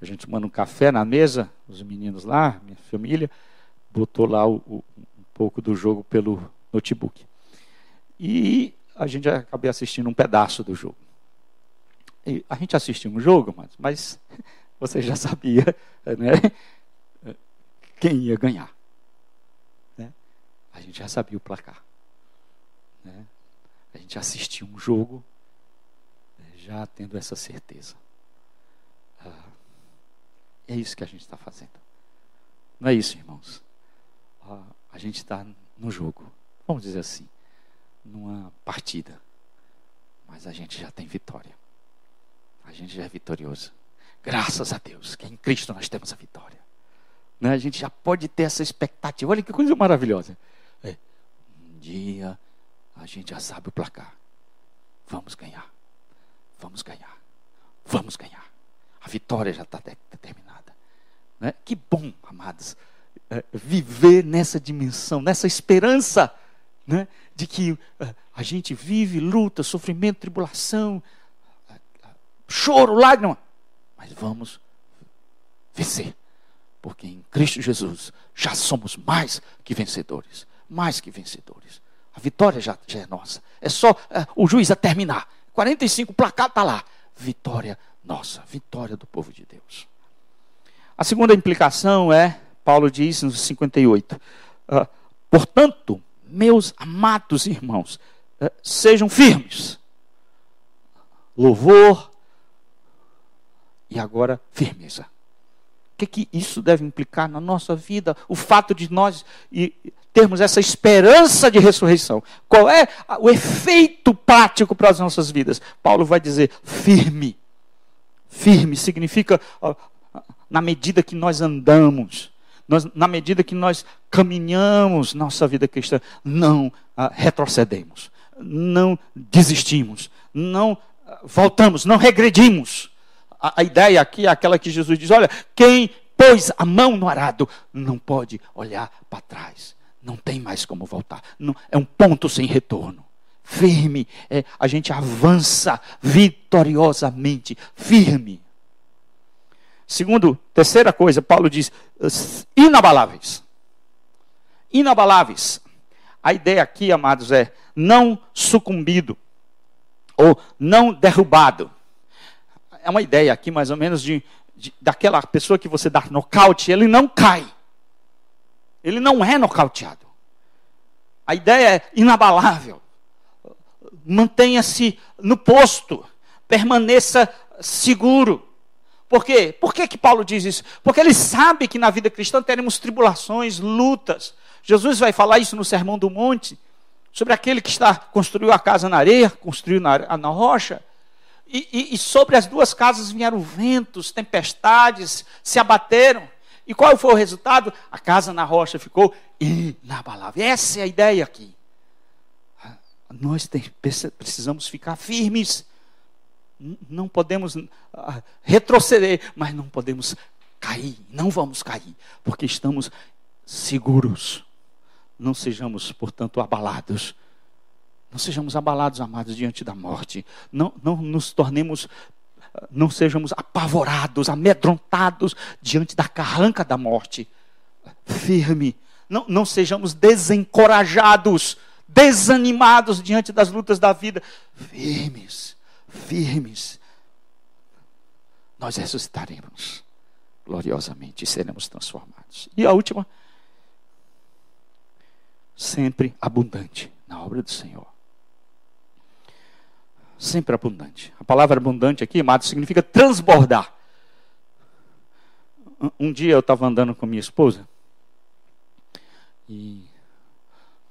a gente tomando um café na mesa, os meninos lá, minha família, botou lá o, o, um pouco do jogo pelo notebook. E a gente acabei assistindo um pedaço do jogo. A gente assistiu um jogo, mas, mas (laughs) você já sabia (laughs) né, quem ia ganhar. Né? A gente já sabia o placar. Né? A gente assistiu um jogo já tendo essa certeza. Ah, é isso que a gente está fazendo. Não é isso, irmãos. A gente está no jogo, vamos dizer assim, numa partida. Mas a gente já tem vitória. A gente já é vitorioso. Graças a Deus, que em Cristo nós temos a vitória. Né? A gente já pode ter essa expectativa. Olha que coisa maravilhosa. É, um dia a gente já sabe o placar. Vamos ganhar. Vamos ganhar. Vamos ganhar. A vitória já está determinada. Né? Que bom, amados, é, viver nessa dimensão, nessa esperança né? de que é, a gente vive luta, sofrimento, tribulação, choro, lágrima, mas vamos vencer, porque em Cristo Jesus já somos mais que vencedores mais que vencedores. A vitória já, já é nossa. É só é, o juiz a terminar. 45, o placar está lá. Vitória nossa, vitória do povo de Deus. A segunda implicação é, Paulo diz no 58, uh, ah, portanto, meus amados irmãos, uh, sejam firmes. Louvor e agora firmeza. O que, que isso deve implicar na nossa vida? O fato de nós termos essa esperança de ressurreição. Qual é o efeito prático para as nossas vidas? Paulo vai dizer firme. Firme significa na medida que nós andamos, nós, na medida que nós caminhamos nossa vida cristã, não ah, retrocedemos, não desistimos, não ah, voltamos, não regredimos. A, a ideia aqui é aquela que Jesus diz: olha, quem pôs a mão no arado não pode olhar para trás não tem mais como voltar. Não, é um ponto sem retorno. Firme, é, a gente avança vitoriosamente, firme. Segundo, terceira coisa, Paulo diz: inabaláveis. Inabaláveis. A ideia aqui, amados, é não sucumbido ou não derrubado. É uma ideia aqui, mais ou menos, de, de daquela pessoa que você dá nocaute, ele não cai. Ele não é nocauteado. A ideia é inabalável. Mantenha-se no posto. Permaneça seguro. Por quê? Por que, que Paulo diz isso? Porque ele sabe que na vida cristã teremos tribulações, lutas. Jesus vai falar isso no Sermão do Monte, sobre aquele que está construiu a casa na areia, construiu na, na rocha. E, e, e sobre as duas casas vieram ventos, tempestades, se abateram. E qual foi o resultado? A casa na rocha ficou inabalável. Essa é a ideia aqui. Nós tem, precisamos ficar firmes. não podemos ah, retroceder, mas não podemos cair, não vamos cair, porque estamos seguros. Não sejamos, portanto, abalados. Não sejamos abalados, amados, diante da morte. Não, não nos tornemos, não sejamos apavorados, amedrontados diante da carranca da morte. Firme. Não, não sejamos desencorajados, desanimados diante das lutas da vida. Firmes, firmes. Nós ressuscitaremos gloriosamente e seremos transformados. E a última, sempre abundante na obra do Senhor. Sempre abundante. A palavra abundante aqui, amado, significa transbordar. Um dia eu estava andando com minha esposa e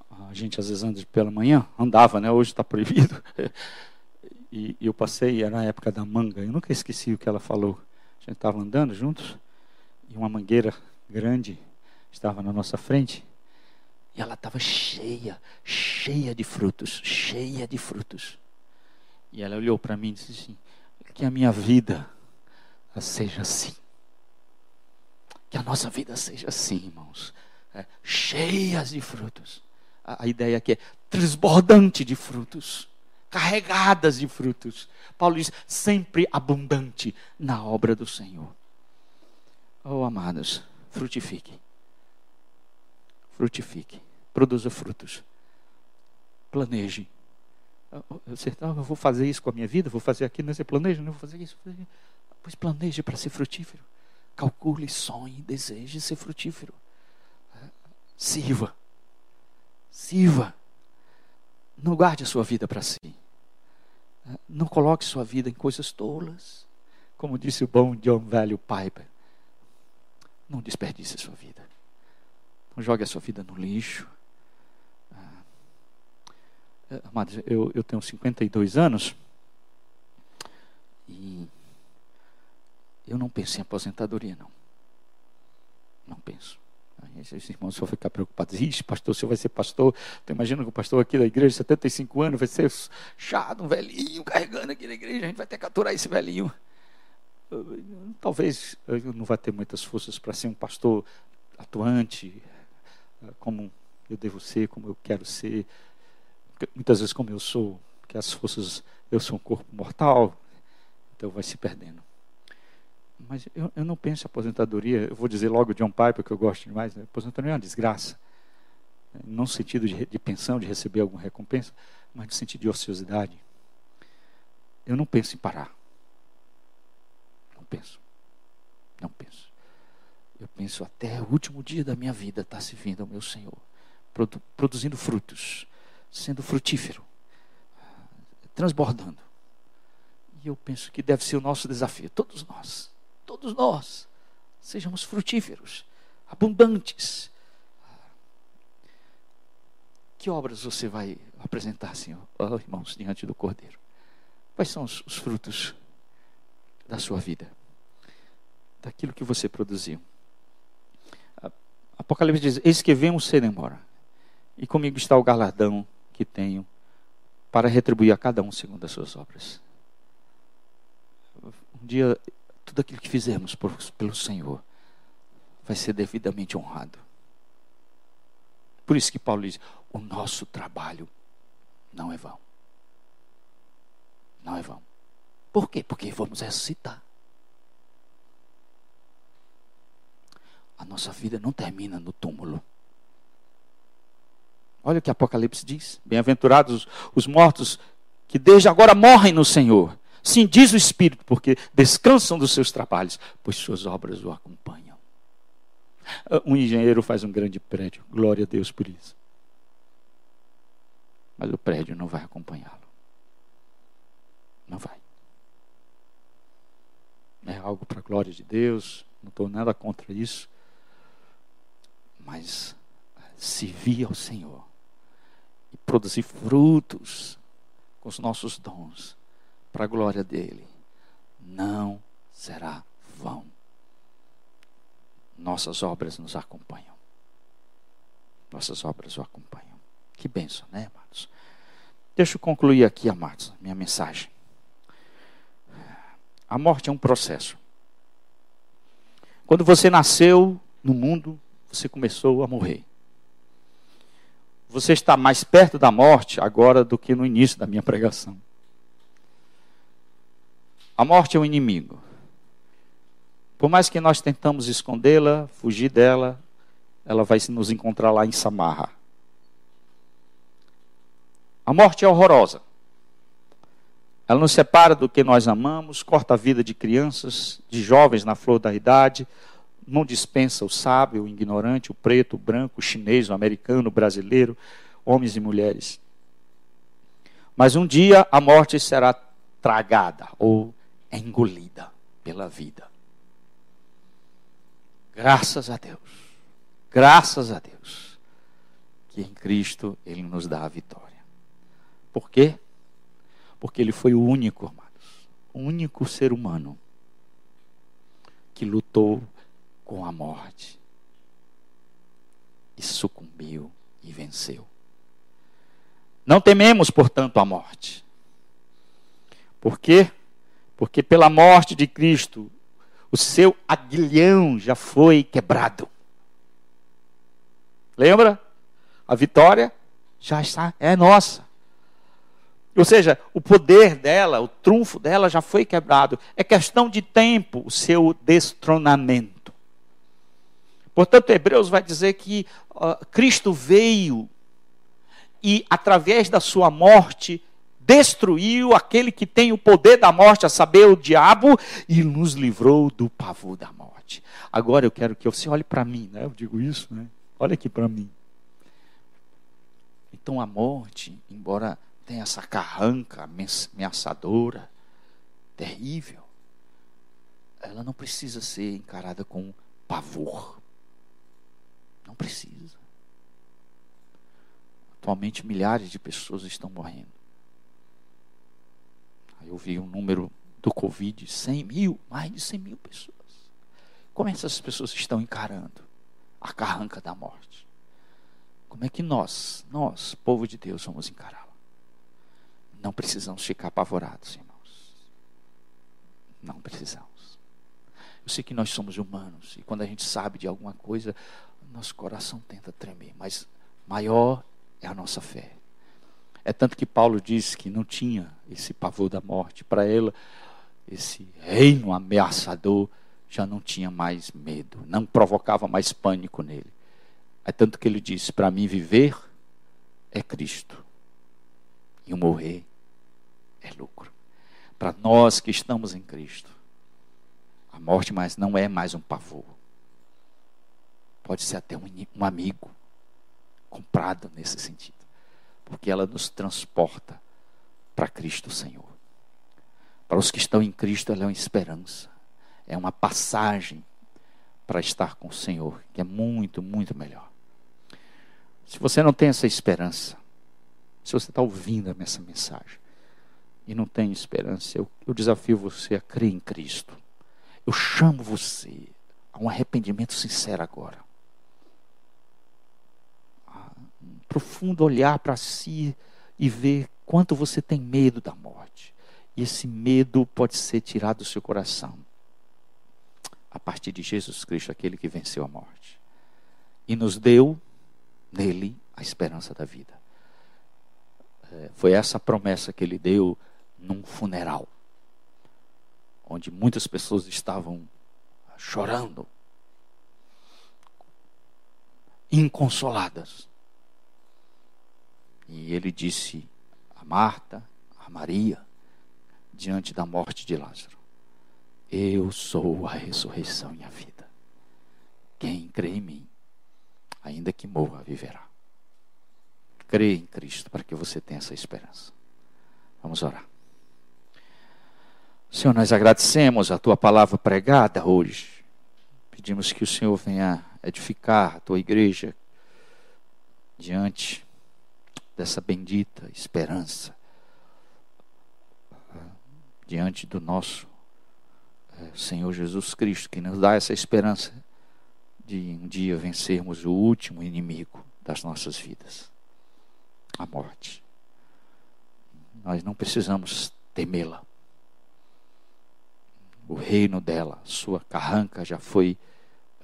a gente às vezes anda pela manhã, andava, né? Hoje está proibido. (laughs) E, eu passei, era na época da manga, eu nunca esqueci o que ela falou. A gente estava andando juntos e uma mangueira grande estava na nossa frente. E ela estava cheia, cheia de frutos, cheia de frutos. E ela olhou para mim e disse assim: Que a minha vida seja assim. Que a nossa vida seja assim, irmãos. É, cheias de frutos. A, a ideia aqui é transbordante de frutos. Carregadas de frutos. Paulo diz: sempre abundante na obra do Senhor. Oh, amados, frutifique. Frutifique. Produza frutos. Planeje. Não, eu vou fazer isso com a minha vida, vou fazer aquilo, não você planeja, não vou fazer isso. Pois planeje para ser frutífero. Calcule, sonhe, deseje ser frutífero. Sirva. Sirva. Não guarde a sua vida para si. Não coloque sua vida em coisas tolas. Como disse o bom John Velho Piper. Não desperdice a sua vida. Não jogue a sua vida no lixo. Eh, amados, eu, eu tenho 52 anos e eu não penso em aposentadoria, não. Não penso. Esses irmãos vão ficar preocupados. Ixi, pastor, o senhor vai ser pastor. Então, imagina que o pastor aqui da igreja, 75 anos, vai ser chato, um velhinho carregando aqui na igreja. A gente vai ter que aturar esse velhinho talvez eu não vá ter muitas forças para ser um pastor atuante, como eu devo ser, como eu quero ser. Muitas vezes, como eu sou, que as forças, eu sou um corpo mortal, então vai se perdendo. Mas eu, eu não penso em aposentadoria, eu vou dizer logo John Piper, que eu gosto demais, né? aposentadoria é uma desgraça. Não no sentido de, de pensão, de receber alguma recompensa, mas no sentido de ociosidade. Eu não penso em parar penso. Não penso. Eu penso até o último dia da minha vida estar tá servindo ao meu Senhor, produ produzindo frutos, sendo frutífero, transbordando. E eu penso que deve ser o nosso desafio, todos nós, todos nós, sejamos frutíferos, abundantes. Que obras você vai apresentar, Senhor, oh, irmãos, diante do Cordeiro? Quais são os, os frutos da sua vida? daquilo que você produziu. Apocalipse diz: Eis que vemos embora, e comigo está o galardão que tenho para retribuir a cada um segundo as suas obras. Um dia, tudo aquilo que fizemos por, pelo Senhor vai ser devidamente honrado. Por isso que Paulo diz: o nosso trabalho não é vão. Não é vão. Por quê? Porque vamos ressuscitar. a nossa vida não termina no túmulo. Olha o que Apocalipse diz: Bem-aventurados os mortos que desde agora morrem no Senhor. Sim, diz o Espírito, porque descansam dos seus trabalhos, pois suas obras o acompanham. Um engenheiro faz um grande prédio, glória a Deus por isso. Mas o prédio não vai acompanhá-lo. Não vai. É algo para a glória de Deus, não estou nada contra isso mas servir ao Senhor produzir frutos com os nossos dons para a glória dele não será vão. Nossas obras nos acompanham. Nossas obras o acompanham. Que bênção, né, amados? Deixa eu concluir aqui, amados, minha mensagem. A morte é um processo. Quando você nasceu no mundo, você começou a morrer. Você está mais perto da morte agora do que no início da minha pregação. A morte é um inimigo. Por mais que nós tentamos escondê-la, fugir dela, ela vai nos encontrar lá em Samarra. A morte é horrorosa. Ela nos separa do que nós amamos, corta a vida de crianças, de jovens na flor da idade, não dispensa o sábio, o ignorante, o preto, o branco, o chinês, o americano, o brasileiro, homens e mulheres. Mas um dia a morte será tragada ou engolida pela vida. Graças a Deus. Graças a Deus. Que em Cristo Ele nos dá a vitória. Por quê? Porque Ele foi o único, amados, o único ser humano que lutou com a morte e sucumbiu e venceu. Não tememos, portanto, a morte. Por quê? Porque pela morte de Cristo, o seu aguilhão já foi quebrado. Lembra? A vitória já está, é nossa. Ou seja, o poder dela, o trunfo dela já foi quebrado. É questão de tempo o seu destronamento. Portanto, Hebreus vai dizer que uh, Cristo veio e, através da sua morte, destruiu aquele que tem o poder da morte, a saber, o diabo, e nos livrou do pavor da morte. Agora eu quero que você olhe para mim, né? Eu digo isso, né? Olha aqui para mim. Então a morte, embora tenha essa carranca ameaçadora, terrível, ela não precisa ser encarada com pavor. Não precisa. Atualmente, milhares de pessoas estão morrendo. Eu vi um número do Covid, 100 mil, mais de 100 mil pessoas. Como essas pessoas estão encarando a carranca da morte? Como é que nós, nós, povo de Deus, vamos encará-la? Não precisamos ficar apavorados, irmãos. Não precisamos. Eu sei que nós somos humanos e quando a gente sabe de alguma coisa, nosso coração tenta tremer, mas maior é a nossa fé. É tanto que Paulo diz que não tinha esse pavor da morte. Para ele, esse reino ameaçador já não tinha mais medo, não provocava mais pânico nele. É tanto que ele disse: Para mim, viver é Cristo, e o morrer é lucro. Para nós que estamos em Cristo, a morte mais não é mais um pavor, pode ser até um, um amigo comprado nesse sentido, porque ela nos transporta para Cristo Senhor. Para os que estão em Cristo, ela é uma esperança, é uma passagem para estar com o Senhor, que é muito, muito melhor. Se você não tem essa esperança, se você está ouvindo essa mensagem e não tem esperança, eu, eu desafio você a crer em Cristo. Eu chamo você a um arrependimento sincero agora profundo olhar para si e ver quanto você tem medo da morte. E esse medo pode ser tirado do seu coração a partir de Jesus Cristo, aquele que venceu a morte. E nos deu nele a esperança da vida. É, foi essa promessa que ele deu num funeral, onde muitas pessoas estavam chorando, inconsoladas. E ele disse a Marta, a Maria, diante da morte de Lázaro: Eu sou a ressurreição e a vida. Quem crê em mim, ainda que morra, viverá. Crê em Cristo para que você tenha essa esperança. Vamos orar. Senhor, nós agradecemos a tua palavra pregada hoje. Pedimos que o Senhor venha edificar a tua igreja diante dessa bendita esperança diante do nosso é, Senhor Jesus Cristo, que nos dá essa esperança de um dia vencermos o último inimigo das nossas vidas, a morte. Nós não precisamos temê-la. o reino dela, sua carranca já foi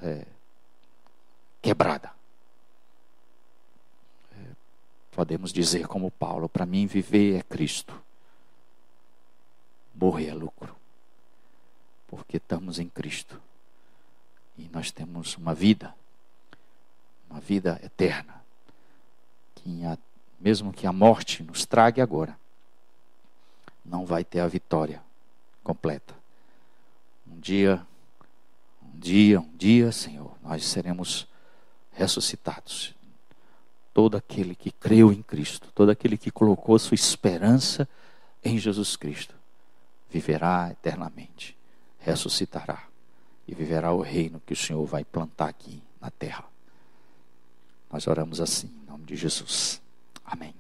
é, quebrada. Podemos dizer como Paulo: para mim viver é Cristo, morrer é lucro, porque estamos em Cristo e nós temos uma vida, uma vida eterna, que mesmo que a morte nos trague agora, não vai ter a vitória completa. Um dia, um dia, um dia, Senhor, nós seremos ressuscitados. Todo aquele que creu em Cristo, todo aquele que colocou sua esperança em Jesus Cristo, viverá eternamente, ressuscitará e viverá o reino que o Senhor vai plantar aqui na terra. Nós oramos assim, em nome de Jesus. Amém.